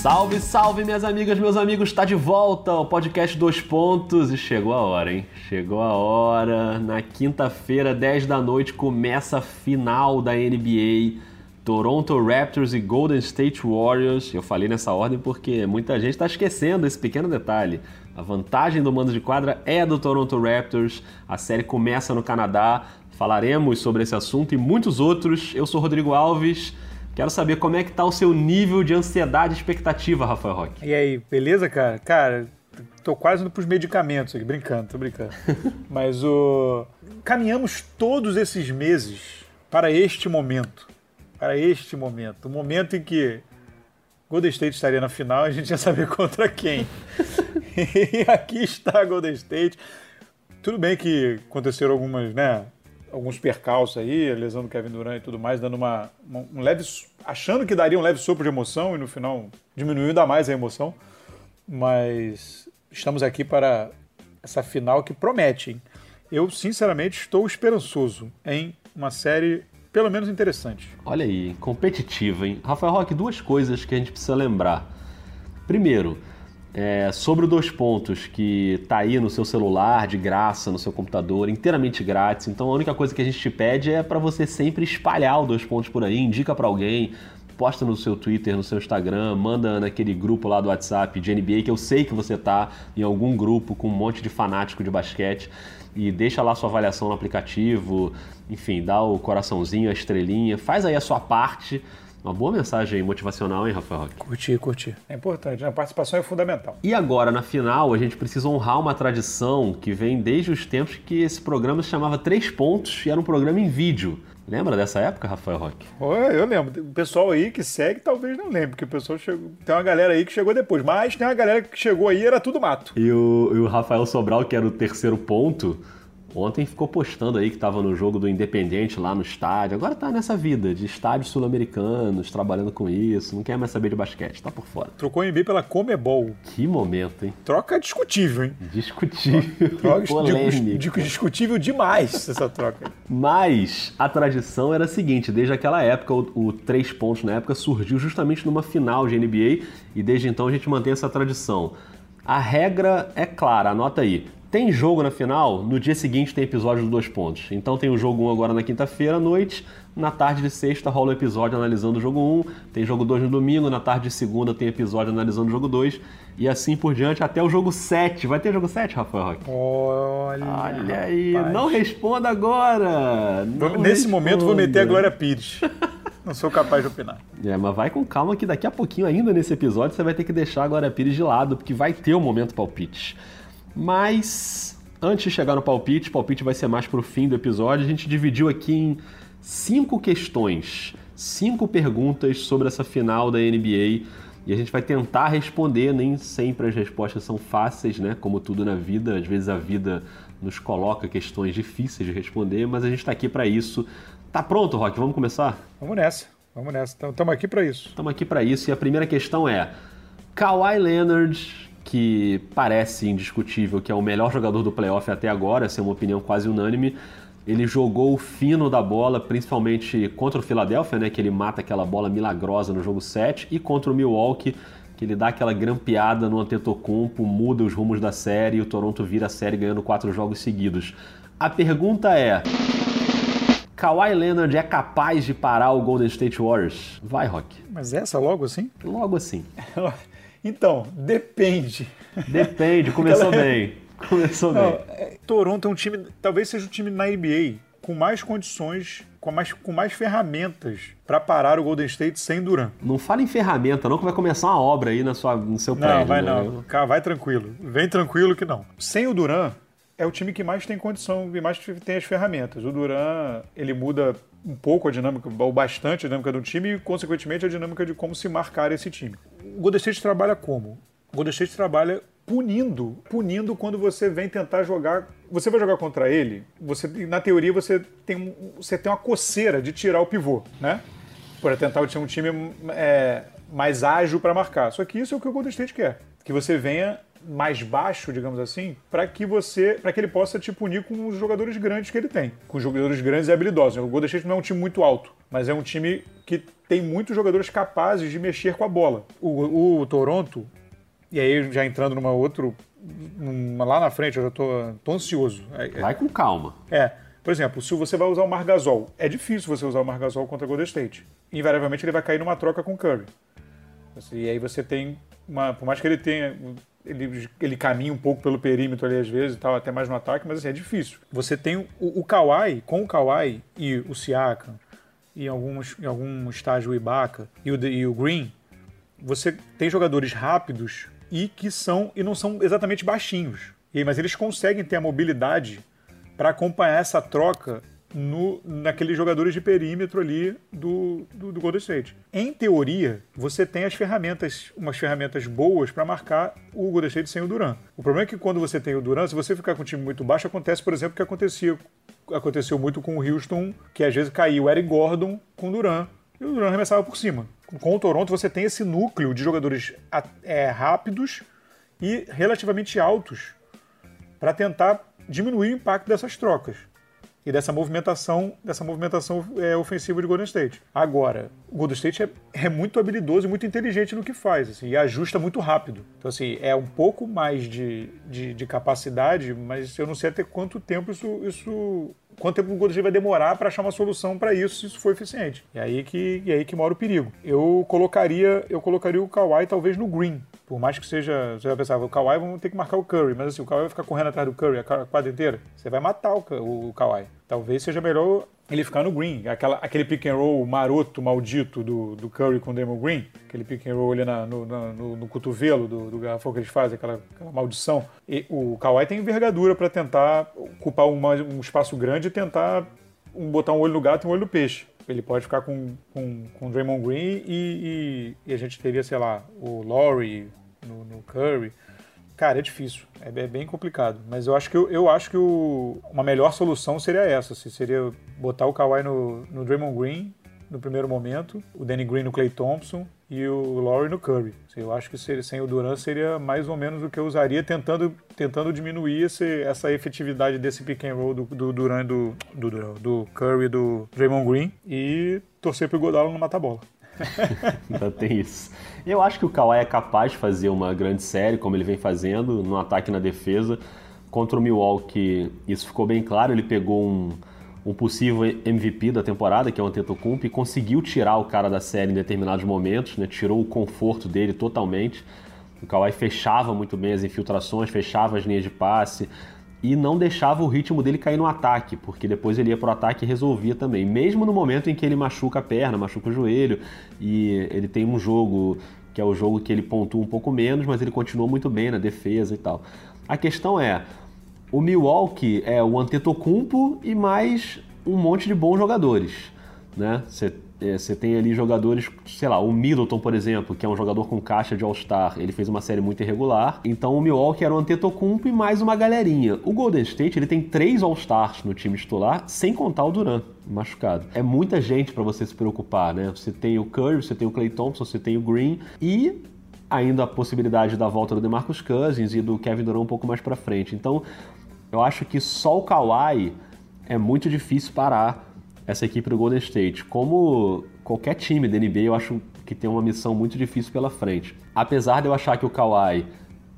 Salve, salve, minhas amigas, meus amigos, está de volta o podcast Dois Pontos e chegou a hora, hein? Chegou a hora. Na quinta-feira, 10 da noite, começa a final da NBA. Toronto Raptors e Golden State Warriors. Eu falei nessa ordem porque muita gente está esquecendo esse pequeno detalhe. A vantagem do mando de quadra é do Toronto Raptors. A série começa no Canadá. Falaremos sobre esse assunto e muitos outros. Eu sou Rodrigo Alves. Quero saber como é que tá o seu nível de ansiedade e expectativa, Rafael Roque. E aí, beleza, cara? Cara, tô quase indo pros medicamentos aqui, brincando, tô brincando. Mas o. Caminhamos todos esses meses para este momento. Para este momento. O momento em que Golden State estaria na final, a gente ia saber contra quem. e aqui está Golden State. Tudo bem que aconteceram algumas, né? alguns percalços aí, a lesão do Kevin Durant e tudo mais, dando uma, uma, um leve. Achando que daria um leve sopro de emoção e no final diminuiu ainda mais a emoção. Mas estamos aqui para essa final que promete. Hein? Eu, sinceramente, estou esperançoso em uma série pelo menos interessante. Olha aí, competitiva, hein? Rafael Roque, duas coisas que a gente precisa lembrar. Primeiro, é, sobre o dois pontos, que tá aí no seu celular, de graça, no seu computador, inteiramente grátis. Então a única coisa que a gente te pede é para você sempre espalhar o dois pontos por aí, indica para alguém, posta no seu Twitter, no seu Instagram, manda naquele grupo lá do WhatsApp de NBA, que eu sei que você tá em algum grupo com um monte de fanático de basquete. E deixa lá sua avaliação no aplicativo, enfim, dá o coraçãozinho, a estrelinha, faz aí a sua parte uma boa mensagem motivacional, hein, Rafael Roque? Curti, curti. É importante, a participação é fundamental. E agora, na final, a gente precisa honrar uma tradição que vem desde os tempos que esse programa se chamava Três Pontos e era um programa em vídeo. Lembra dessa época, Rafael Roque? Eu lembro. O pessoal aí que segue talvez não lembre, porque o pessoal chegou. Tem uma galera aí que chegou depois, mas tem uma galera que chegou aí era tudo mato. E o, e o Rafael Sobral, que era o terceiro ponto, Ontem ficou postando aí que estava no jogo do Independente lá no estádio. Agora tá nessa vida de estádios sul-americanos, trabalhando com isso, não quer mais saber de basquete, tá por fora. Trocou o NBA pela Comebol. Que momento, hein? Troca discutível, hein? Discutível. Troca polêmica. discutível demais essa troca. Mas a tradição era a seguinte: desde aquela época, o, o três pontos na época surgiu justamente numa final de NBA e desde então a gente mantém essa tradição. A regra é clara, anota aí. Tem jogo na final, no dia seguinte tem episódio dos dois pontos. Então tem o jogo 1 agora na quinta-feira à noite, na tarde de sexta rola o episódio analisando o jogo 1, tem jogo 2 no domingo, na tarde de segunda tem episódio analisando o jogo 2, e assim por diante até o jogo 7. Vai ter jogo 7, Rafael Roque? Olha, Olha aí, rapaz. não responda agora! Não Nesse responda. momento vou meter a Glória Pires. Não sou capaz de opinar. É, mas vai com calma que daqui a pouquinho, ainda nesse episódio, você vai ter que deixar a Glória Pires de lado, porque vai ter o um momento palpite. Mas antes de chegar no palpite, o palpite vai ser mais para o fim do episódio. A gente dividiu aqui em cinco questões, cinco perguntas sobre essa final da NBA. E a gente vai tentar responder, nem sempre as respostas são fáceis, né? Como tudo na vida, às vezes a vida nos coloca questões difíceis de responder, mas a gente está aqui para isso. Tá pronto, Rock? Vamos começar? Vamos nessa, vamos nessa. Estamos aqui para isso. Estamos aqui para isso e a primeira questão é: Kawhi Leonard que parece indiscutível que é o melhor jogador do playoff até agora, essa é uma opinião quase unânime. Ele jogou o fino da bola, principalmente contra o Philadelphia, né, que ele mata aquela bola milagrosa no jogo 7, e contra o Milwaukee, que ele dá aquela grampeada no Antetokounmpo, muda os rumos da série e o Toronto vira a série ganhando quatro jogos seguidos. A pergunta é: Kawhi Leonard é capaz de parar o Golden State Warriors? Vai, Rock. Mas essa logo assim? Logo assim. Então, depende. Depende, começou bem. Começou Não, bem. É, Toronto é um time, talvez seja o time na NBA com mais condições, com mais, com mais ferramentas para parar o Golden State sem Duran. Não fala em ferramenta, não, que vai começar uma obra aí na sua, no seu prédio. Não, vai né? não. Cara, vai tranquilo. Vem tranquilo que não. Sem o Duran, é o time que mais tem condição e mais tem as ferramentas. O Duran, ele muda um pouco a dinâmica, ou bastante a dinâmica do time e, consequentemente, a dinâmica de como se marcar esse time. O Golden State trabalha como? O Golden State trabalha punindo, punindo quando você vem tentar jogar. Você vai jogar contra ele, você na teoria você tem, você tem uma coceira de tirar o pivô, né? Para tentar ter um time é, mais ágil para marcar. Só que isso é o que o Golden State quer. Que você venha mais baixo, digamos assim, para que você, para que ele possa te punir com os jogadores grandes que ele tem, com os jogadores grandes e habilidosos. O Golden State não é um time muito alto, mas é um time que tem muitos jogadores capazes de mexer com a bola. O, o Toronto, e aí já entrando numa outra, numa, lá na frente, eu já tô, tô ansioso. É, é. Vai com calma. É. Por exemplo, se você vai usar o Margasol, é difícil você usar o Margasol contra o Golden State. Invariavelmente ele vai cair numa troca com o Curry. E aí você tem uma, por mais que ele tenha ele, ele caminha um pouco pelo perímetro ali às vezes e tal, até mais no ataque, mas assim, é difícil. Você tem o, o Kawhi, com o Kawhi e o Siakam, e alguns, em algum estágio o Ibaka e o, e o Green, você tem jogadores rápidos e que são e não são exatamente baixinhos. E, mas eles conseguem ter a mobilidade para acompanhar essa troca no, naqueles jogadores de perímetro ali do, do, do, Golden State. Em teoria, você tem as ferramentas, umas ferramentas boas para marcar o Golden State sem o Duran. O problema é que quando você tem o Duran, se você ficar com um time muito baixo, acontece, por exemplo, o que acontecia, aconteceu muito com o Houston, que às vezes caiu o Eric Gordon com o Duran e o Duran arremessava por cima. Com o Toronto, você tem esse núcleo de jogadores é, rápidos e relativamente altos para tentar diminuir o impacto dessas trocas e dessa movimentação, dessa movimentação é, ofensiva de Golden State. Agora, o Golden State é, é, muito habilidoso e muito inteligente no que faz, assim, e ajusta muito rápido. Então, assim, é um pouco mais de, de, de capacidade, mas eu não sei até quanto tempo isso, isso quanto tempo o State vai demorar para achar uma solução para isso, se isso for eficiente. E aí que, e aí que mora o perigo. Eu colocaria, eu colocaria o Kawhi talvez no green, por mais que seja, você vai pensar, o Kawhi vamos ter que marcar o Curry, mas assim, o Kawhi vai ficar correndo atrás do Curry a quadra inteira, você vai matar o, o Kawhi. Talvez seja melhor ele ficar no green, aquela, aquele pick and roll maroto, maldito do, do Curry com o Damon Green, aquele pick and roll ali na, no, na, no, no, cotovelo do, do garrafão que eles fazem, aquela, aquela maldição. E o Kawhi tem envergadura para tentar ocupar uma, um espaço grande e tentar um, botar um olho no gato e um olho no peixe. Ele pode ficar com, com, com Draymond Green e, e, e a gente teria, sei lá, o Laurie, no, no Curry. Cara, é difícil, é, é, bem complicado. Mas eu acho que, eu, acho que o, uma melhor solução seria essa: assim, seria botar o Kawhi no, no Draymond Green no primeiro momento, o Danny Green no Clay Thompson e o Laurie no Curry. Assim, eu acho que seria, sem o Durant seria mais ou menos o que eu usaria, tentando, tentando diminuir esse, essa efetividade desse pick and roll do, do Durant, do, do, do Curry do Draymond Green e torcer pro Godalo não matar a bola. Ainda tem isso. Eu acho que o Kawhi é capaz de fazer uma grande série, como ele vem fazendo, no ataque e na defesa. Contra o Milwaukee, isso ficou bem claro. Ele pegou um, um possível MVP da temporada, que é o Antetokounmpo, e conseguiu tirar o cara da série em determinados momentos, né? tirou o conforto dele totalmente. O Kawhi fechava muito bem as infiltrações, fechava as linhas de passe, e não deixava o ritmo dele cair no ataque, porque depois ele ia pro ataque e resolvia também. Mesmo no momento em que ele machuca a perna, machuca o joelho, e ele tem um jogo que é o jogo que ele pontua um pouco menos, mas ele continua muito bem na defesa e tal. A questão é, o Milwaukee é o Antetokounmpo e mais um monte de bons jogadores, né? Você é, você tem ali jogadores, sei lá, o Middleton, por exemplo, que é um jogador com caixa de All-Star, ele fez uma série muito irregular. Então o Milwaukee era o Antetokounmpo e mais uma galerinha. O Golden State, ele tem três All-Stars no time titular, sem contar o Durant machucado. É muita gente para você se preocupar, né? Você tem o Curry, você tem o Clay Thompson, você tem o Green e ainda a possibilidade da volta do DeMarcus Cousins e do Kevin Durant um pouco mais para frente. Então, eu acho que só o Kawhi é muito difícil parar essa equipe do Golden State. Como qualquer time da NBA, eu acho que tem uma missão muito difícil pela frente. Apesar de eu achar que o Kawhi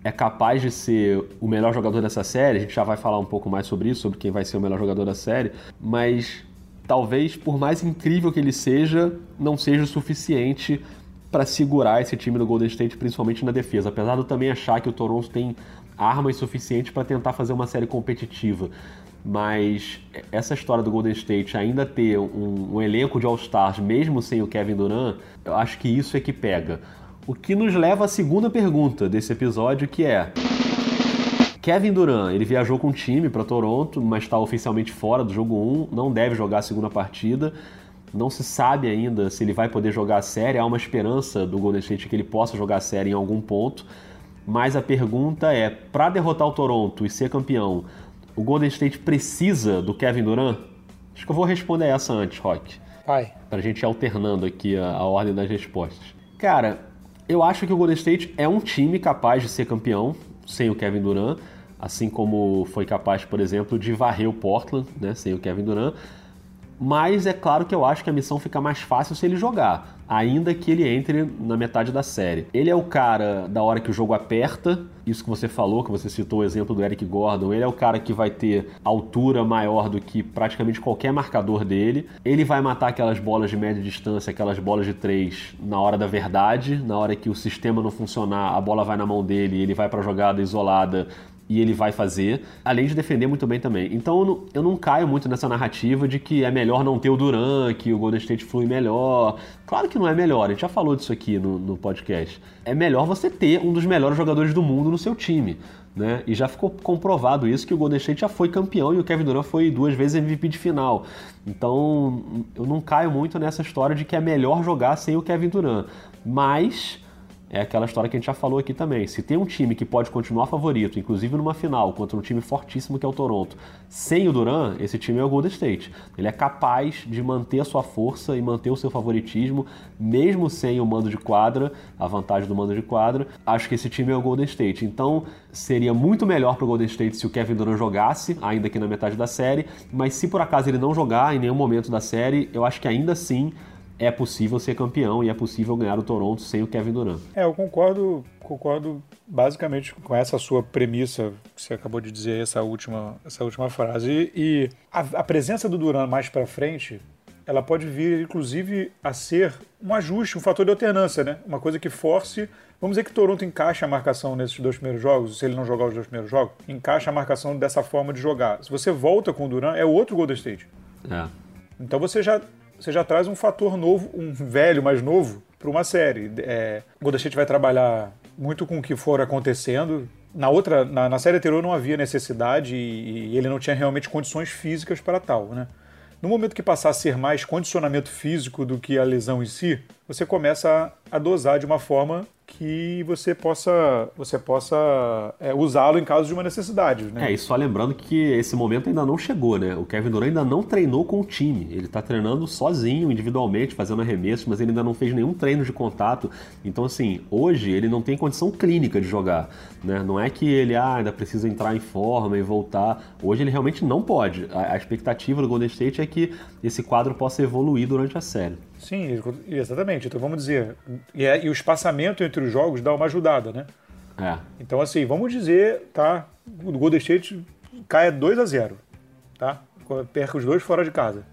é capaz de ser o melhor jogador dessa série, a gente já vai falar um pouco mais sobre isso, sobre quem vai ser o melhor jogador da série, mas talvez, por mais incrível que ele seja, não seja o suficiente para segurar esse time do Golden State, principalmente na defesa. Apesar de eu também achar que o Toronto tem armas suficientes para tentar fazer uma série competitiva mas essa história do Golden State ainda ter um, um elenco de All-Stars, mesmo sem o Kevin Durant, eu acho que isso é que pega. O que nos leva à segunda pergunta desse episódio, que é... Kevin Durant, ele viajou com o time para Toronto, mas está oficialmente fora do jogo 1, não deve jogar a segunda partida. Não se sabe ainda se ele vai poder jogar a série. Há uma esperança do Golden State que ele possa jogar a série em algum ponto. Mas a pergunta é: para derrotar o Toronto e ser campeão, o Golden State precisa do Kevin Durant? Acho que eu vou responder essa antes, Rock. Vai. Pra gente ir alternando aqui a, a ordem das respostas. Cara, eu acho que o Golden State é um time capaz de ser campeão. sem o Kevin Durant, assim como foi capaz, por exemplo, de varrer o Portland, né, sem o Kevin Durant. Mas é claro que eu acho que a missão fica mais fácil se ele jogar, ainda que ele entre na metade da série. Ele é o cara da hora que o jogo aperta, isso que você falou, que você citou o exemplo do Eric Gordon, ele é o cara que vai ter altura maior do que praticamente qualquer marcador dele. Ele vai matar aquelas bolas de média distância, aquelas bolas de três na hora da verdade, na hora que o sistema não funcionar, a bola vai na mão dele, ele vai para jogada isolada e ele vai fazer, além de defender muito bem também. Então eu não, eu não, caio muito nessa narrativa de que é melhor não ter o Duran, que o Golden State flui melhor. Claro que não é melhor, a gente já falou disso aqui no, no podcast. É melhor você ter um dos melhores jogadores do mundo no seu time. Né? E já ficou comprovado isso que o Golden State já foi campeão e o Kevin Durant foi duas vezes MVP de final. Então eu não caio muito nessa história de que é melhor jogar sem o Kevin Durant. Mas é aquela história que a gente já falou aqui também. Se tem um time que pode continuar favorito, inclusive numa final, contra um time fortíssimo que é o Toronto, sem o Duran, esse time é o Golden State. Ele é capaz de manter a sua força e manter o seu favoritismo, mesmo sem o mando de quadra, a vantagem do mando de quadra. Acho que esse time é o Golden State. Então, seria muito melhor para o Golden State se o Kevin Durant jogasse, ainda aqui na metade da série, mas se por acaso ele não jogar em nenhum momento da série, eu acho que ainda assim é possível ser campeão e é possível ganhar o Toronto sem o Kevin Durant. É, eu concordo, concordo basicamente com essa sua premissa que você acabou de dizer essa última, essa última frase e a, a presença do Durant mais para frente ela pode vir, inclusive, a ser um ajuste, um fator de alternância, né? Uma coisa que force. Vamos dizer que Toronto encaixa a marcação nesses dois primeiros jogos, se ele não jogar os dois primeiros jogos, encaixa a marcação dessa forma de jogar. Se você volta com o Durant, é outro Golden State. É. Então você já você já traz um fator novo, um velho mais novo, para uma série. É, Golden State vai trabalhar muito com o que for acontecendo. Na outra, na, na série anterior não havia necessidade e, e, ele não tinha realmente condições físicas para tal, né? No momento que passar a ser mais condicionamento físico do que a lesão em si, você começa a, a dosar de uma forma que você possa, você possa é, usá-lo em caso de uma necessidade. Né? É, e só lembrando que esse momento ainda não chegou, né? O Kevin Durant ainda não treinou com o time. Ele está treinando sozinho, individualmente, fazendo arremessos, mas ele ainda não fez nenhum treino de contato. Então, assim, hoje ele não tem condição clínica de jogar. Né? Não é que ele ah, ainda precisa entrar em forma e voltar. Hoje ele realmente não pode. A, a expectativa do Golden State é que esse quadro possa evoluir durante a série. Sim, exatamente. Então vamos dizer. E, é, e, o espaçamento entre os jogos dá uma ajudada, né? É. Então, assim, vamos dizer, tá? O Golden State cai 2 a 0 tá? Perca os dois fora de casa.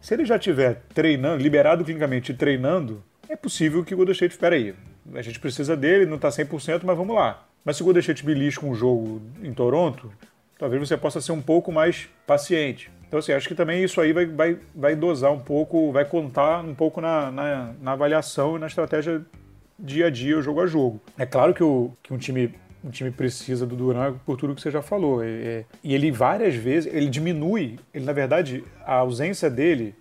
Se ele já tiver treinando, liberado clinicamente e treinando, é possível que o Golden State, espera aí, a gente precisa dele, não tá 100%, mas vamos lá. Mas se o Golden State belisca um jogo em Toronto, talvez você possa ser um pouco mais paciente. Então, assim, acho que também isso aí vai, vai, vai dosar um pouco, vai contar um pouco na, na, na avaliação e na estratégia dia a dia, jogo a jogo. É claro que, o, que um time um time precisa do Duran por tudo que você já falou. É, e ele várias vezes, ele diminui, ele na verdade, a ausência dele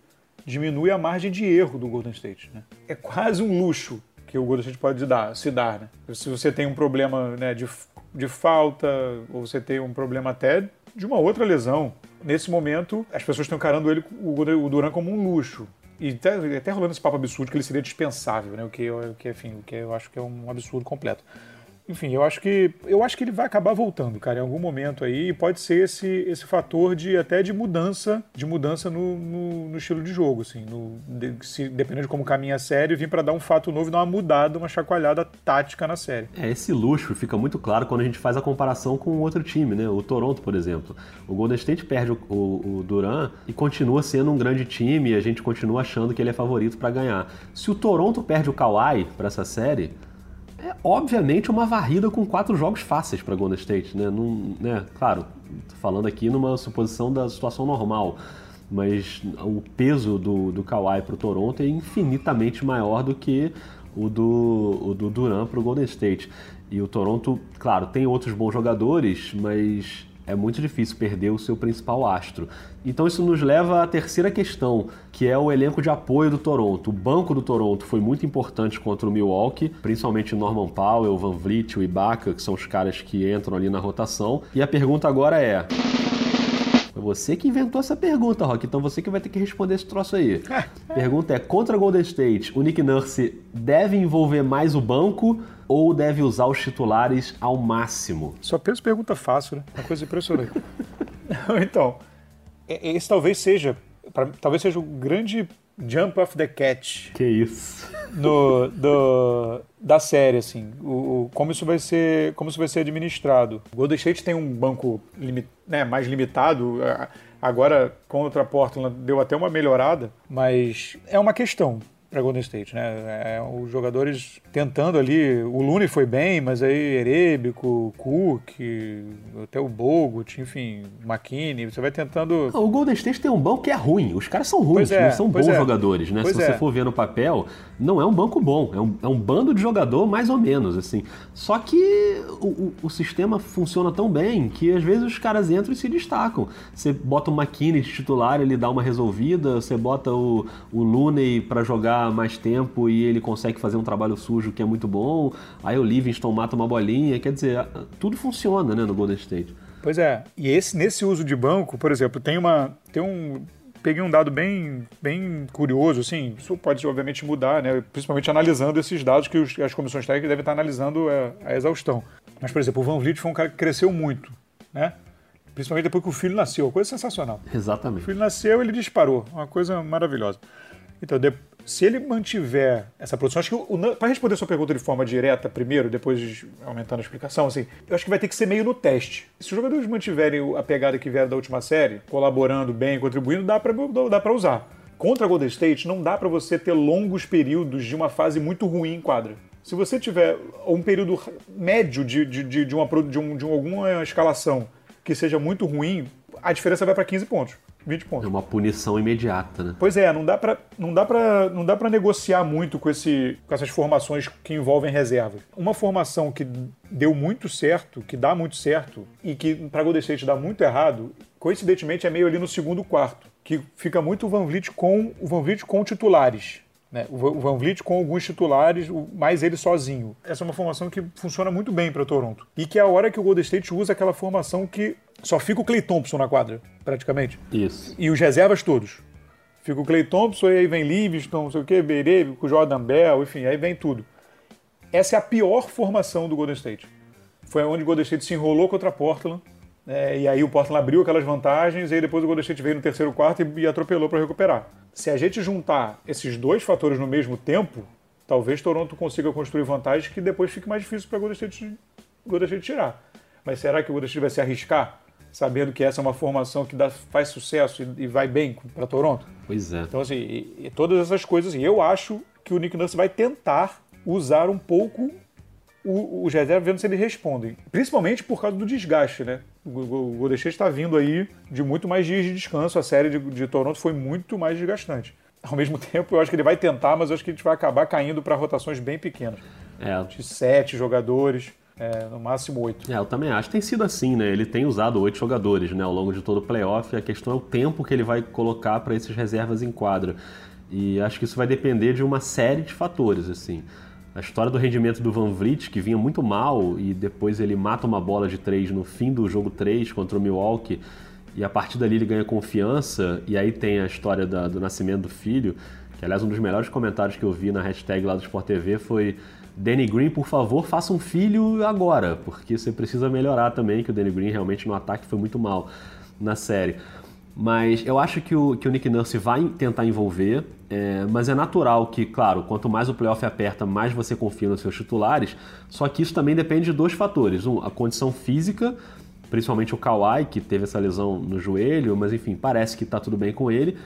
diminui a margem de erro do Golden State. Né? É quase um luxo que o Golden State pode dar, se dar. Né? Se você tem um problema né, de, de falta, ou você tem um problema até de uma outra lesão, nesse momento, as pessoas estão encarando ele, o Duran como um luxo. E até, até rolando esse papo absurdo que ele seria dispensável, né? O que, o que, enfim, o que eu acho que é um absurdo completo. Enfim, eu acho que eu acho que ele vai acabar voltando, cara, em algum momento aí. E pode ser esse, esse fator de até de mudança, de mudança no, no, no estilo de jogo, assim, no, de, se, dependendo de como caminha a série, vir para dar um fato novo, dar uma mudada, uma chacoalhada tática na série. É, esse luxo fica muito claro quando a gente faz a comparação com outro time, né? O Toronto, por exemplo. O Golden State perde o, o, o Duran e continua sendo um grande time e a gente continua achando que ele é favorito para ganhar. Se o Toronto perde o Kawhi para essa série, é obviamente uma varrida com quatro jogos fáceis para Golden State, né? Num, né? Claro, falando aqui numa suposição da situação normal, mas o peso do, do Kawhi para o Toronto é infinitamente maior do que o do, o do Duran para o Golden State. E o Toronto, claro, tem outros bons jogadores, mas é muito difícil perder o seu principal astro. Então isso nos leva à terceira questão, que é o elenco de apoio do Toronto. O banco do Toronto foi muito importante contra o Milwaukee, principalmente o Norman Powell, o Van Vliet, o Ibaka, que são os caras que entram ali na rotação. E a pergunta agora é... Foi você que inventou essa pergunta, Rock. Então você que vai ter que responder esse troço aí. pergunta é: contra Golden State, o Nick Nurse deve envolver mais o banco ou deve usar os titulares ao máximo? Só penso pergunta fácil, né? Uma coisa impressionante. então, esse talvez seja, pra, talvez seja o grande jump of the catch. Que isso? No, do, da série, assim, o, o, como isso vai ser, como isso vai ser administrado. O Golden State tem um banco limit, né, mais limitado. Agora, contra a Portland, deu até uma melhorada, mas é uma questão para Golden State, né? É, os jogadores tentando ali, o Looney foi bem, mas aí Erebico, Cook, até o Bogut, enfim, McKinney, você vai tentando... Não, o Golden State tem um banco que é ruim, os caras são ruins, é, não são bons é. jogadores, né? Pois Se você é. for ver no papel, não é um banco bom, é um, é um bando de jogador mais ou menos, assim. Só que o, o, o, sistema funciona tão bem que às vezes os caras entram e se destacam. Você bota o McKinney de titular, ele dá uma resolvida, você bota o, o Looney para jogar mais tempo e ele consegue fazer um trabalho sujo que é muito bom. Aí o Livingston mata uma bolinha. Quer dizer, tudo funciona né, no Golden State. Pois é. E esse, nesse uso de banco, por exemplo, tem uma. Tem um. Peguei um dado bem, bem curioso, assim, isso pode obviamente mudar, né? principalmente analisando esses dados que os, as comissões técnicas devem estar analisando a, a exaustão. Mas, por exemplo, o Van Vliet foi um cara que cresceu muito, né? Principalmente depois que o filho nasceu, uma coisa sensacional. Exatamente. O filho nasceu, ele disparou, uma coisa maravilhosa. Então, de, se ele mantiver essa produção, acho que para responder sua pergunta de forma direta primeiro, depois aumentando a explicação, assim, eu acho que vai ter que ser meio no teste. Se os jogadores mantiverem a pegada que vieram da última série, colaborando bem, contribuindo, dá para dá usar. Contra a Golden State, não dá para você ter longos períodos de uma fase muito ruim em quadra. Se você tiver um período médio de, de, de, de uma, de, um, de alguma escalação que seja muito ruim, a diferença vai para 15 pontos. 20 pontos. É uma punição imediata, né? Pois é, não dá para não dá para não dá para negociar muito com esse com essas formações que envolvem reservas. Uma formação que deu muito certo, que dá muito certo e que para Golden State dá muito errado, coincidentemente é meio ali no segundo quarto, que fica muito o Van Vliet com o Van Vliet com titulares. Né? O Van Vliet com alguns titulares, mais ele sozinho. Essa é uma formação que funciona muito bem para Toronto. E que é a hora que o Golden State usa aquela formação que só fica o Clay Thompson na quadra, praticamente. Isso. E os reservas todos. Fica o Clay Thompson, e aí vem Livingston, não sei o quê, com o Jordan Bell, enfim, aí vem tudo. Essa é a pior formação do Golden State. Foi onde o Golden State se enrolou contra Portland, é, e aí o Portland abriu aquelas vantagens, e aí depois o Golden State veio no terceiro quarto e, e atropelou para recuperar. Se a gente juntar esses dois fatores no mesmo tempo, talvez Toronto consiga construir vantagens que depois fique mais difícil para o Golden State, Golden State tirar. Mas será que o Golden State vai se arriscar? Sabendo que essa é uma formação que dá, faz sucesso e, e vai bem para Toronto. Pois é. Então, assim, e, e todas essas coisas, assim, eu acho que o Nick Nurse vai tentar usar um pouco os reservas, vendo se eles respondem. Principalmente por causa do desgaste, né? O Golden State está vindo aí de muito mais dias de descanso. A série de, de Toronto foi muito mais desgastante. Ao mesmo tempo, eu acho que ele vai tentar, mas eu acho que a gente vai acabar caindo para rotações bem pequenas. É. De sete jogadores. É, no máximo oito. É, eu também acho. Tem sido assim, né? Ele tem usado oito jogadores né, ao longo de todo o playoff. A questão é o tempo que ele vai colocar para esses reservas em quadra. E acho que isso vai depender de uma série de fatores, assim. A história do rendimento do Van Vliet, que vinha muito mal e depois ele mata uma bola de três no fim do jogo 3 contra o Milwaukee e a partir dali ele ganha confiança e aí tem a história da, do nascimento do filho, que aliás um dos melhores comentários que eu vi na hashtag lá do Sport TV foi Danny Green, por favor, faça um filho agora, porque você precisa melhorar também, que o Danny Green realmente no ataque foi muito mal na série. Mas eu acho que o, que o Nick Nurse vai tentar envolver, é, mas é natural que, claro, quanto mais o playoff aperta, mais você confia nos seus titulares, só que isso também depende de dois fatores. Um, a condição física, principalmente o Kawhi, que teve essa lesão no joelho, mas enfim, parece que está tudo bem com ele.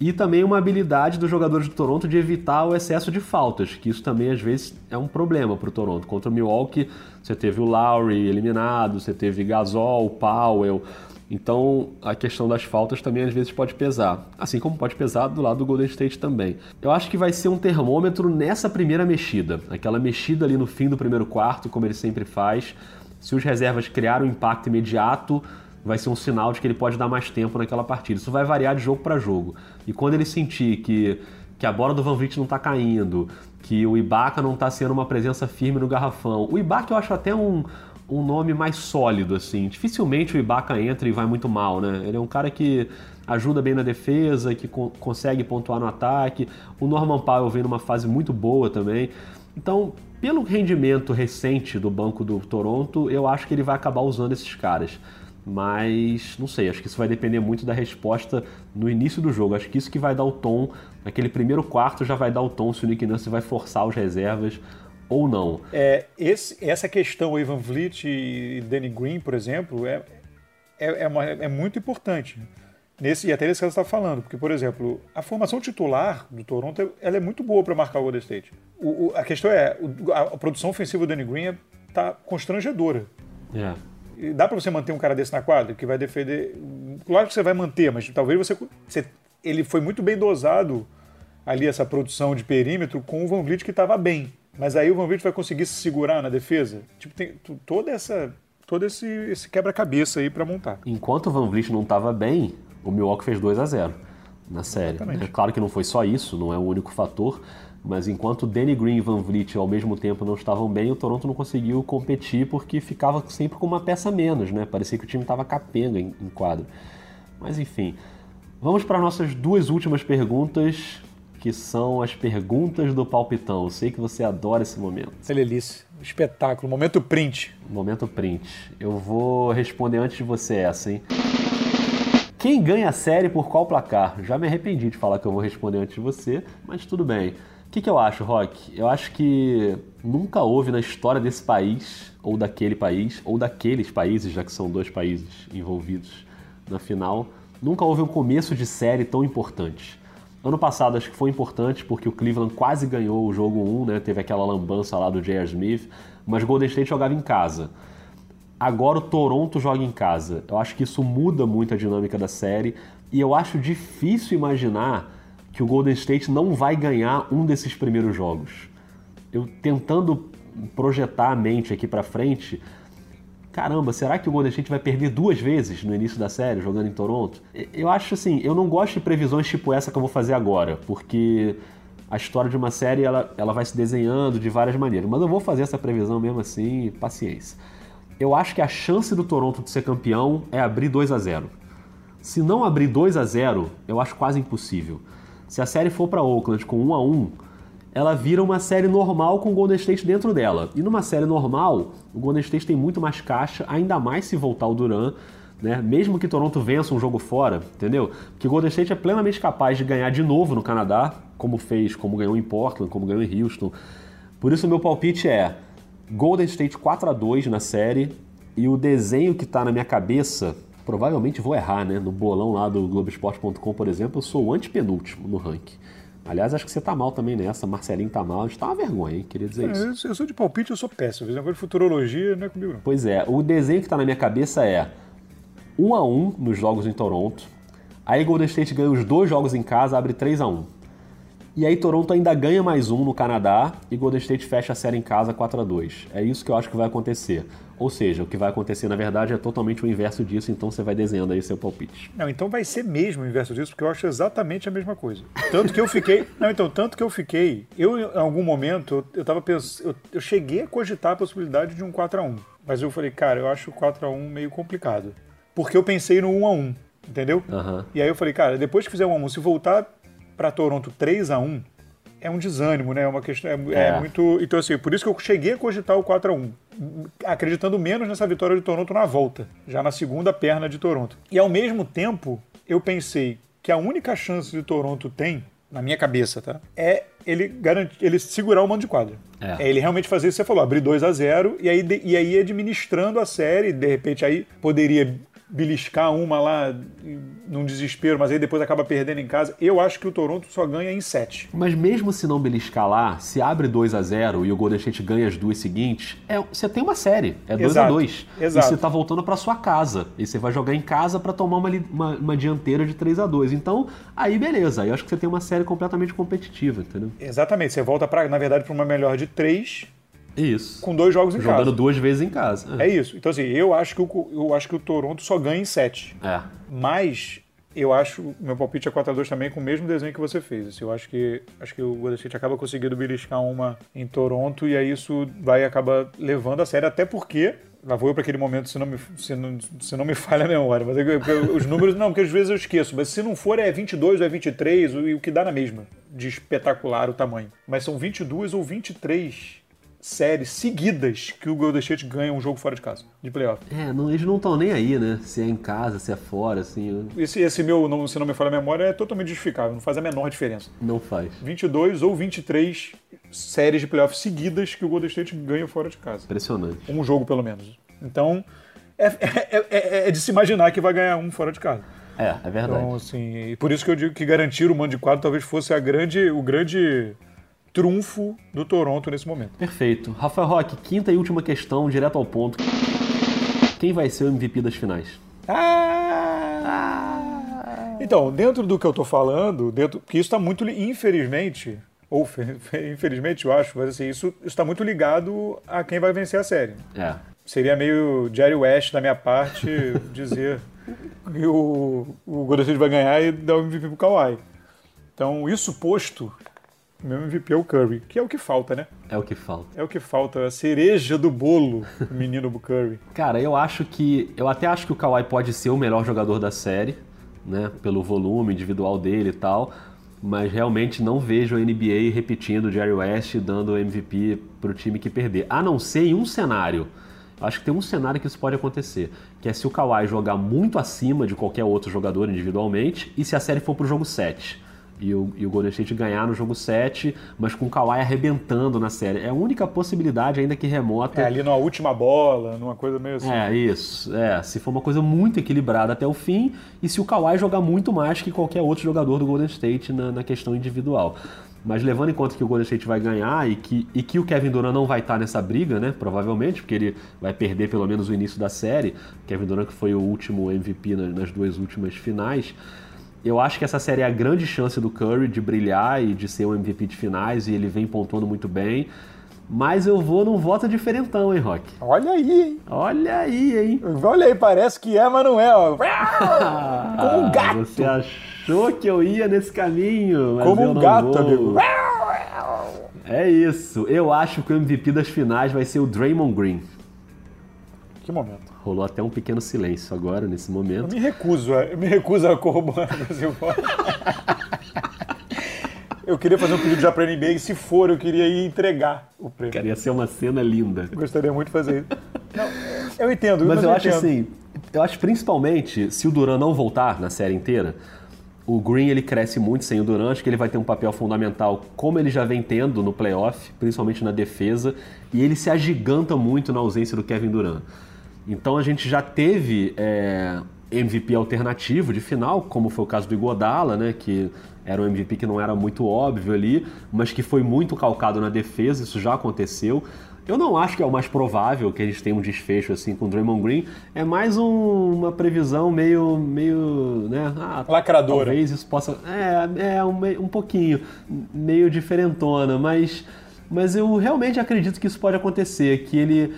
E também uma habilidade dos jogadores do Toronto de evitar o excesso de faltas, que isso também às vezes é um problema para o Toronto. Contra o Milwaukee, você teve o Lowry eliminado, você teve Gasol, Powell. Então a questão das faltas também às vezes pode pesar, assim como pode pesar do lado do Golden State também. Eu acho que vai ser um termômetro nessa primeira mexida, aquela mexida ali no fim do primeiro quarto, como ele sempre faz. Se os reservas criaram um impacto imediato, vai ser um sinal de que ele pode dar mais tempo naquela partida. Isso vai variar de jogo para jogo. E quando ele sentir que, que a bola do Van Vliet não está caindo, que o Ibaka não está sendo uma presença firme no garrafão. O Ibaka eu acho até um, um nome mais sólido, assim. Dificilmente o Ibaka entra e vai muito mal, né? Ele é um cara que ajuda bem na defesa, que co consegue pontuar no ataque. O Norman Powell vem numa fase muito boa também. Então, pelo rendimento recente do banco do Toronto, eu acho que ele vai acabar usando esses caras. Mas não sei, acho que isso vai depender muito da resposta no início do jogo. Acho que isso que vai dar o tom, naquele primeiro quarto já vai dar o tom se o Nick Nurse vai forçar os reservas ou não. É, esse, essa questão, Ivan Vliet e Danny Green, por exemplo, é, é, é, uma, é muito importante. Nesse, e até nesse caso você está falando, porque, por exemplo, a formação titular do Toronto ela é muito boa para marcar o Golden State. O, o, a questão é, a, a, produção ofensiva do Danny Green está constrangedora. É dá para você manter um cara desse na quadra que vai defender. Claro que você vai manter, mas talvez você, você ele foi muito bem dosado ali essa produção de perímetro com o Van Vliet que estava bem. Mas aí o Van Vliet vai conseguir se segurar na defesa? Tipo, tem toda essa todo esse, esse quebra-cabeça aí para montar. Enquanto o Van Vliet não estava bem, o Milwaukee fez 2 a 0 na série. É claro que não foi só isso, não é o único fator, mas enquanto Danny Green e Van Vliet ao mesmo tempo não estavam bem, o Toronto não conseguiu competir porque ficava sempre com uma peça menos, né? Parecia que o time estava capenga em, em quadro. Mas enfim, vamos para nossas duas últimas perguntas, que são as perguntas do palpitão. Eu sei que você adora esse momento. Delícia. Espetáculo. Momento print. Momento print. Eu vou responder antes de você essa, hein? Quem ganha a série por qual placar? Já me arrependi de falar que eu vou responder antes de você, mas tudo bem que, que eu acho, Rock? Eu acho que nunca houve na história desse país, ou daquele país, ou daqueles países, já que são dois países envolvidos na final, nunca houve um começo de série tão importante. Ano passado acho que foi importante porque o Cleveland quase ganhou o jogo 1, né? Teve aquela lambança lá do J.R. Smith, mas Golden State jogava em casa. Agora o Toronto joga em casa. Eu acho que isso muda muito a dinâmica da série e eu acho difícil imaginar que o Golden State não vai ganhar um desses primeiros jogos. Eu tentando projetar a mente aqui para frente, caramba, será que o Golden State vai perder duas vezes no início da série jogando em Toronto? Eu acho assim, eu não gosto de previsões tipo essa que eu vou fazer agora, porque a história de uma série ela, ela vai se desenhando de várias maneiras, mas eu vou fazer essa previsão mesmo assim, paciência. Eu acho que a chance do Toronto de ser campeão é abrir 2 a 0. Se não abrir 2 a 0, eu acho quase impossível. Se a série for para Oakland com 1 a 1, ela vira uma série normal com o Golden State dentro dela. E numa série normal, o Golden State tem muito mais caixa, ainda mais se voltar o Duran, né? Mesmo que Toronto vença um jogo fora, entendeu? Porque o Golden State é plenamente capaz de ganhar de novo no Canadá, como fez, como ganhou em Portland, como ganhou em Houston. Por isso meu palpite é Golden State 4 a 2 na série e o desenho que está na minha cabeça provavelmente vou errar, né? No bolão lá do Globoesporte.com, por exemplo, eu sou o antepenúltimo no ranking. Aliás, acho que você tá mal também nessa. Marcelinho tá mal. A gente tá uma vergonha, hein? Queria dizer é, isso. Eu sou de palpite, eu sou péssimo. Negócio de futurologia, não é comigo, não. Pois é. O desenho que tá na minha cabeça é 1 um a 1 um nos jogos em Toronto. Aí Golden State ganha os dois jogos em casa, abre 3 a 1 E aí Toronto ainda ganha mais um no Canadá e Golden State fecha a série em casa 4 a 2 É isso que eu acho que vai acontecer. Ou seja, o que vai acontecer na verdade é totalmente o inverso disso, então você vai desenhando aí seu palpite. Não, então vai ser mesmo o inverso disso, porque eu acho exatamente a mesma coisa. Tanto que eu fiquei. não, então, tanto que eu fiquei. Eu, em algum momento, eu, tava pensando. Eu, eu, cheguei a cogitar a possibilidade de um 4x1. Mas eu falei, cara, eu acho o 4x1 meio complicado. Porque eu pensei no 1x1, entendeu? Uhum. E aí eu falei, cara, depois que fizer 1x1, se voltar para Toronto 3x1, é um desânimo, né? É uma questão. É, é. é, muito. Então, assim, por isso que eu cheguei a cogitar o 4x1, acreditando menos nessa vitória de Toronto na volta, já na segunda perna de Toronto. E ao mesmo tempo, eu pensei que a única chance de Toronto tem, na minha cabeça, tá? É ele garantir, ele segurar o mando de quadra. É. é ele realmente fazer isso que você falou, abrir 2 a 0 e aí, e aí administrando a série, de repente aí poderia beliscar uma lá num desespero, mas aí depois acaba perdendo em casa. Eu acho que o Toronto só ganha em 7. Mas mesmo se não beliscar lá, se abre 2 a 0 e o Golden State ganha as duas seguintes, é, você tem uma série, é 2 a 2 E você tá voltando para sua casa. E você vai jogar em casa para tomar uma, uma, uma, dianteira de 3 a 2 Então, aí beleza. Aí eu acho que você tem uma série completamente competitiva, entendeu? Exatamente. Você volta, pra, na verdade, para uma melhor de 3 isso. Com dois jogos em Jogando casa. Jogando duas vezes em casa. É. é. isso. Então, assim, eu acho, que o, eu acho que o Toronto só ganha em sete. É. Mas eu acho, meu palpite é 4x2 também com o mesmo desenho que você fez. Assim, eu acho que acho que o Golden State acaba conseguindo beliscar uma em Toronto e aí isso vai acabar levando a série, até porque Lá vou eu para aquele momento, se não, me, se, não, se não me falha a memória. Mas é os números, não, porque às vezes eu esqueço. Mas se não for, é 22 ou é 23, e o que dá na mesma, de espetacular o tamanho. Mas são 22 ou 23 séries seguidas que o Golden State ganha um jogo fora de casa, de playoff. É, não, eles não estão nem aí, né? Se é em casa, se é fora, assim. Esse, esse meu, não, se não me falha a memória, é totalmente justificável, não faz a menor diferença. Não faz. 22 ou 23 séries de playoff seguidas que o Golden State ganha fora de casa. Impressionante. Um jogo, pelo menos. Então, é, é, é, é de se imaginar que vai ganhar um fora de casa. É, é verdade. Então, assim, e por isso que eu digo que garantir o mando de quadro talvez fosse a grande, o grande trunfo do Toronto nesse momento. Perfeito. Rafael Roque, quinta e última questão, direto ao ponto. Quem vai ser o MVP das finais? Ah! Então, dentro do que eu estou falando, dentro, que isso está muito, infelizmente, ou infelizmente eu acho, mas assim, isso está muito ligado a quem vai vencer a série. É. Seria meio Jerry West da minha parte dizer que o, o Golden State vai ganhar e dar o MVP pro Kawhi. Então, isso posto, meu MVP é o Curry, que é o que falta, né? É o que falta. É o que falta, a cereja do bolo, o menino do Curry. Cara, eu acho que. Eu até acho que o Kawhi pode ser o melhor jogador da série, né? Pelo volume individual dele e tal. Mas realmente não vejo a NBA repetindo o Jerry West dando MVP pro time que perder. A não ser em um cenário. Acho que tem um cenário que isso pode acontecer, que é se o Kawhi jogar muito acima de qualquer outro jogador individualmente e se a série for pro jogo 7 e o, e o Golden State ganhar no jogo 7, mas com o Kawhi arrebentando na série. É a única possibilidade, ainda que remota. É, ali numa última bola, numa coisa meio assim. É, isso. É, se for uma coisa muito equilibrada até o fim, e se o Kawhi jogar muito mais que qualquer outro jogador do Golden State na, na questão individual. Mas levando em conta que o Golden State vai ganhar e que, e que o Kevin Durant não vai estar nessa briga, né? Provavelmente, porque ele vai perder pelo menos o início da série. Kevin Durant que foi o último MVP nas duas últimas finais. Eu acho que essa série é a grande chance do Curry de brilhar e de ser um MVP de finais, e ele vem pontuando muito bem. Mas eu vou num voto diferentão, hein, Rock? Olha aí, hein? Olha aí, hein? Olha aí, parece que é, mas não é, ó. Como um gato. Você achou que eu ia nesse caminho, mas Como eu um não gato, vou. amigo. É isso. Eu acho que o MVP das finais vai ser o Draymond Green. Que momento. Rolou até um pequeno silêncio agora, nesse Eu momento. me recuso, a- eu me recuso a corroborar esse. Eu queria fazer um pedido já pra NBA e se for, eu queria ir entregar o prêmio. Cara, ia ser uma cena linda. Eu gostaria muito de fazer isso. Não, eu entendo, Mas, mas, eu acho entendo. assim, eu acho principalmente se o Duran não voltar na série inteira, o Green ele cresce muito sem o Duran, acho que ele vai ter um papel fundamental, como ele já vem tendo no playoff, principalmente na defesa, e ele se agiganta muito na ausência do Kevin Durant. Então a gente já teve é, MVP alternativo de final, como foi o caso do Igodala, né, que era um MVP que não era muito óbvio ali, mas que foi muito calcado na defesa, isso já aconteceu. Eu não acho que é o mais provável que a gente tenha um desfecho assim com o Draymond Green. É mais um- uma previsão meio, meio, né? ah, Lacradora. Talvez isso possa, é, é um, um pouquinho, meio diferentona, mas, mas eu realmente acredito que isso pode acontecer, que ele,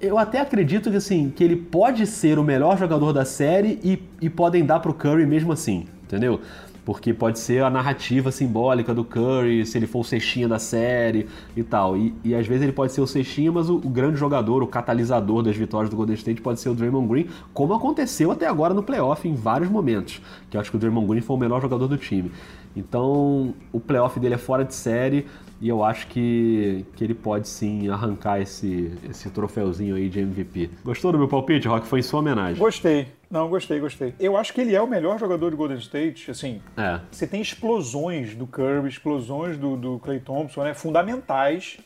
eu até acredito que assim, que ele pode ser o melhor jogador da série e, e podem dar pro Curry mesmo assim, entendeu? Porque pode ser a narrativa simbólica do Curry, se ele for o cestinha da série e tal. E, e às vezes ele pode ser o cestinha, mas o, o grande jogador, o catalisador das vitórias do Golden State pode ser o Draymond Green, como aconteceu até agora no playoff em vários momentos. Que eu acho que o Draymond Green foi o melhor jogador do time. Então, o playoff dele é fora de série e eu acho que, que ele pode sim arrancar esse, esse troféuzinho aí de MVP. Gostou do meu palpite, Rock? Foi em sua homenagem. Gostei. Não, gostei, gostei. Eu acho que ele é o melhor jogador de Golden State, assim, É, você tem explosões do Curry, explosões do, do Clay Thompson, né? Fundamentais,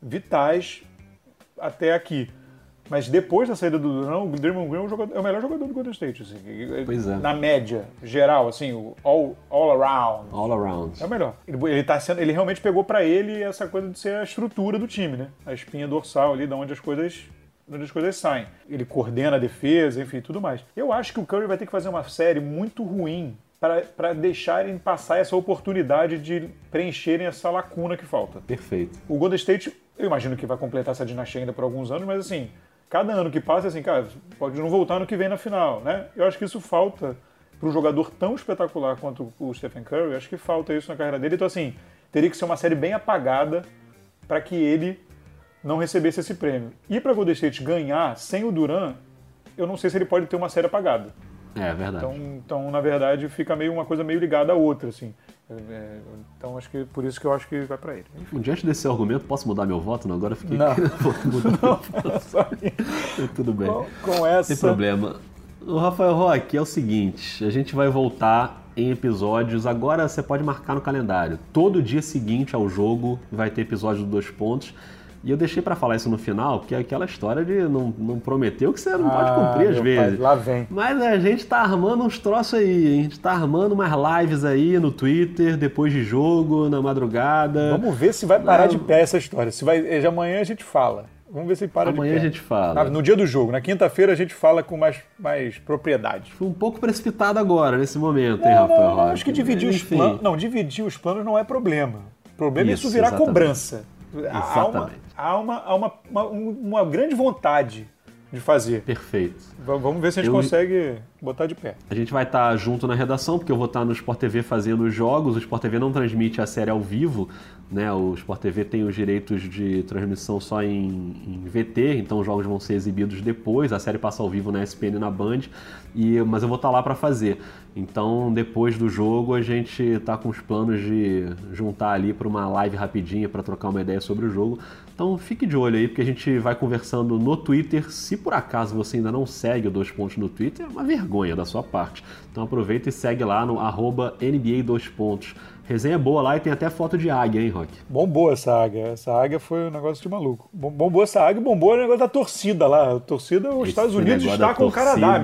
vitais até aqui. Mas depois da saída do Durant, o Draymond Green é o, jogador- é o melhor jogador do Golden State. Assim, Pois é. Na média, geral, assim, o all, all around. all around. É o melhor. Ele, ele, tá sendo, ele realmente pegou pra ele essa coisa de ser a estrutura do time, né? A espinha dorsal ali, de onde as coisas, de onde as coisas saem. Ele coordena a defesa, enfim, tudo mais. Eu acho que o Curry vai ter que fazer uma série muito ruim para deixarem passar essa oportunidade de preencherem essa lacuna que falta. Perfeito. O Golden State, eu imagino que vai completar essa dinastia ainda por alguns anos, mas assim, cada ano que passa, assim, cara, pode não voltar no que vem na final, né? Eu acho que isso falta para um jogador tão espetacular quanto o Stephen Curry, acho que falta isso na carreira dele. Então, assim, teria que ser uma série bem apagada para que ele não recebesse esse prêmio. E para Golden State ganhar sem o Duran, eu não sei se ele pode ter uma série apagada. É, verdade. Então, então, na verdade, fica meio uma coisa meio ligada à outra, assim. É, então, acho que por isso que eu acho que vai para ele. Enfim. Diante desse argumento, posso mudar meu voto? Não, agora eu fiquei. Não. não, Tudo bem. Com, com essa. Sem problema. O Rafael Roque é o seguinte: a gente vai voltar em episódios. Agora você pode marcar no calendário. Todo dia seguinte ao jogo vai ter episódio dos dois pontos. E eu deixei para falar isso no final, porque é aquela história de não, não prometeu que você não ah, pode cumprir às vezes. Pai, lá vem. Mas a gente tá armando uns troços aí, a gente tá armando umas lives aí no Twitter, depois de jogo, na madrugada. Vamos ver se vai parar de pé essa história. Se vai, eh, amanhã a gente fala. Vamos ver se para Amanhã a gente fala. No dia do jogo, na quinta-feira a gente fala com mais, mais propriedade. Foi um pouco precipitado agora, nesse momento, não, hein, Rafael? Não, não, acho que dividir os planos. Não, dividir os planos não é problema. O problema isso, é isso virar exatamente. cobrança. Exatamente. Há, uma, há, uma, uma, uma, grande vontade de fazer. Perfeito. Vamos ver se a gente eu... consegue botar de pé. A gente vai estar junto na redação, porque eu vou estar no Sport TV fazendo os jogos. O Sport TV não transmite a série ao vivo, né? O Sport TV tem os direitos de transmissão só em, em VT, então os jogos vão ser exibidos depois. A série passa ao vivo na SPN e na Band, e, mas eu vou estar lá para fazer. Então, depois do jogo, a gente está com os planos de juntar ali para uma live rapidinha para trocar uma ideia sobre o jogo. Então, fique de olho aí, porque a gente vai conversando no Twitter. Se por acaso você ainda não segue o Dois Pontos no Twitter, é uma vergonha da sua parte. Então, aproveita e segue lá no arroba NBA Dois Pontos. Resenha boa lá e tem até foto de águia, hein, Rock? Bombou essa águia. Essa águia foi um negócio de maluco. Bombou essa águia, bombou o negócio da torcida lá. A torcida, os Esse Estados Unidos está com o Canadá.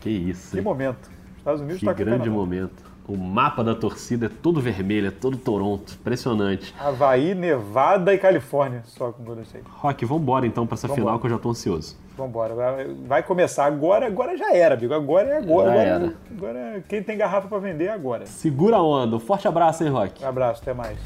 Que isso. Que momento. Estados Unidos que está com grande momento. O mapa da torcida é todo vermelho, é todo Toronto. Impressionante. Havaí, Nevada e Califórnia, só com Golden State. Rock, vambora então para essa vambora. final que eu já tô ansioso. Vambora. Vai começar agora, agora já era, amigo. Agora é agora. Já agora, era. agora quem tem garrafa para vender é agora. Segura a onda. Um forte abraço, hein, Rock? Um abraço, até mais.